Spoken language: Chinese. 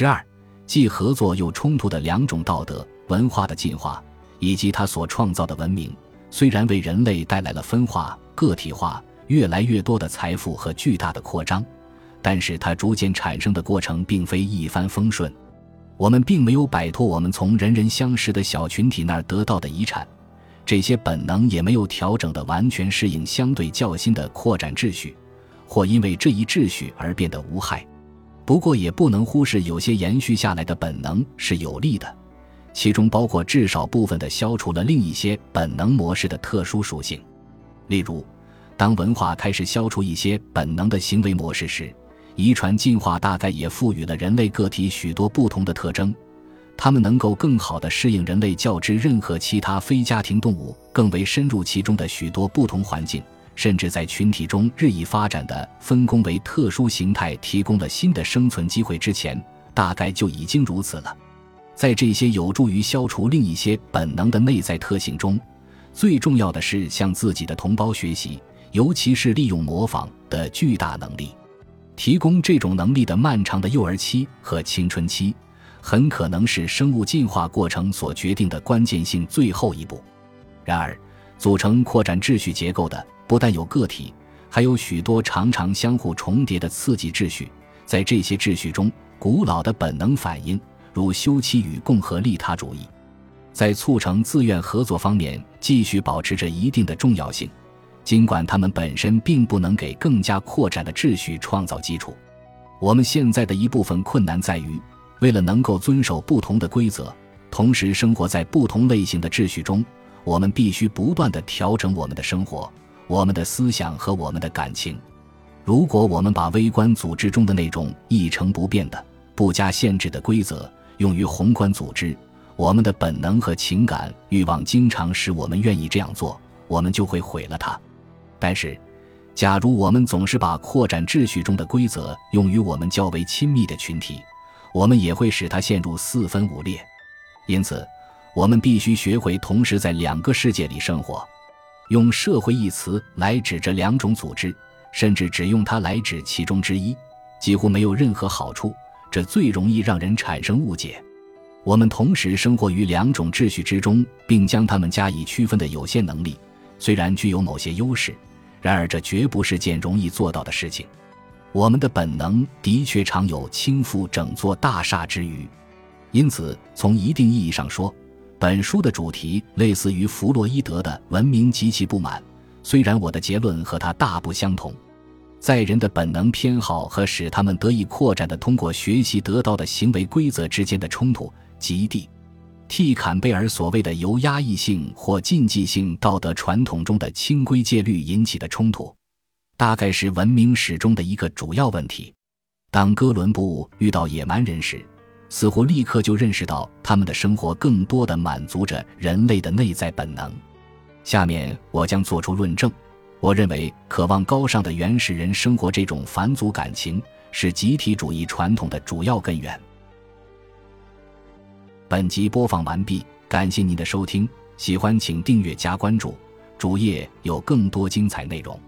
十二，既合作又冲突的两种道德文化的进化，以及它所创造的文明，虽然为人类带来了分化、个体化、越来越多的财富和巨大的扩张，但是它逐渐产生的过程并非一帆风顺。我们并没有摆脱我们从人人相识的小群体那儿得到的遗产，这些本能也没有调整的完全适应相对较新的扩展秩序，或因为这一秩序而变得无害。不过，也不能忽视有些延续下来的本能是有利的，其中包括至少部分的消除了另一些本能模式的特殊属性。例如，当文化开始消除一些本能的行为模式时。遗传进化大概也赋予了人类个体许多不同的特征，它们能够更好地适应人类较之任何其他非家庭动物更为深入其中的许多不同环境，甚至在群体中日益发展的分工为特殊形态提供了新的生存机会之前，大概就已经如此了。在这些有助于消除另一些本能的内在特性中，最重要的是向自己的同胞学习，尤其是利用模仿的巨大能力。提供这种能力的漫长的幼儿期和青春期，很可能是生物进化过程所决定的关键性最后一步。然而，组成扩展秩序结构的不但有个体，还有许多常常相互重叠的刺激秩序。在这些秩序中，古老的本能反应，如休戚与共和利他主义，在促成自愿合作方面继续保持着一定的重要性。尽管它们本身并不能给更加扩展的秩序创造基础，我们现在的一部分困难在于，为了能够遵守不同的规则，同时生活在不同类型的秩序中，我们必须不断地调整我们的生活、我们的思想和我们的感情。如果我们把微观组织中的那种一成不变的、不加限制的规则用于宏观组织，我们的本能和情感欲望经常使我们愿意这样做，我们就会毁了它。但是，假如我们总是把扩展秩序中的规则用于我们较为亲密的群体，我们也会使它陷入四分五裂。因此，我们必须学会同时在两个世界里生活。用“社会”一词来指这两种组织，甚至只用它来指其中之一，几乎没有任何好处。这最容易让人产生误解。我们同时生活于两种秩序之中，并将它们加以区分的有限能力，虽然具有某些优势。然而，这绝不是件容易做到的事情。我们的本能的确常有倾覆整座大厦之余，因此，从一定意义上说，本书的主题类似于弗洛伊德的文明极其不满。虽然我的结论和他大不相同，在人的本能偏好和使他们得以扩展的通过学习得到的行为规则之间的冲突极地。替坎贝尔所谓的由压抑性或禁忌性道德传统中的清规戒律引起的冲突，大概是文明史中的一个主要问题。当哥伦布遇到野蛮人时，似乎立刻就认识到他们的生活更多的满足着人类的内在本能。下面我将做出论证。我认为，渴望高尚的原始人生活这种返祖感情是集体主义传统的主要根源。本集播放完毕，感谢您的收听，喜欢请订阅加关注，主页有更多精彩内容。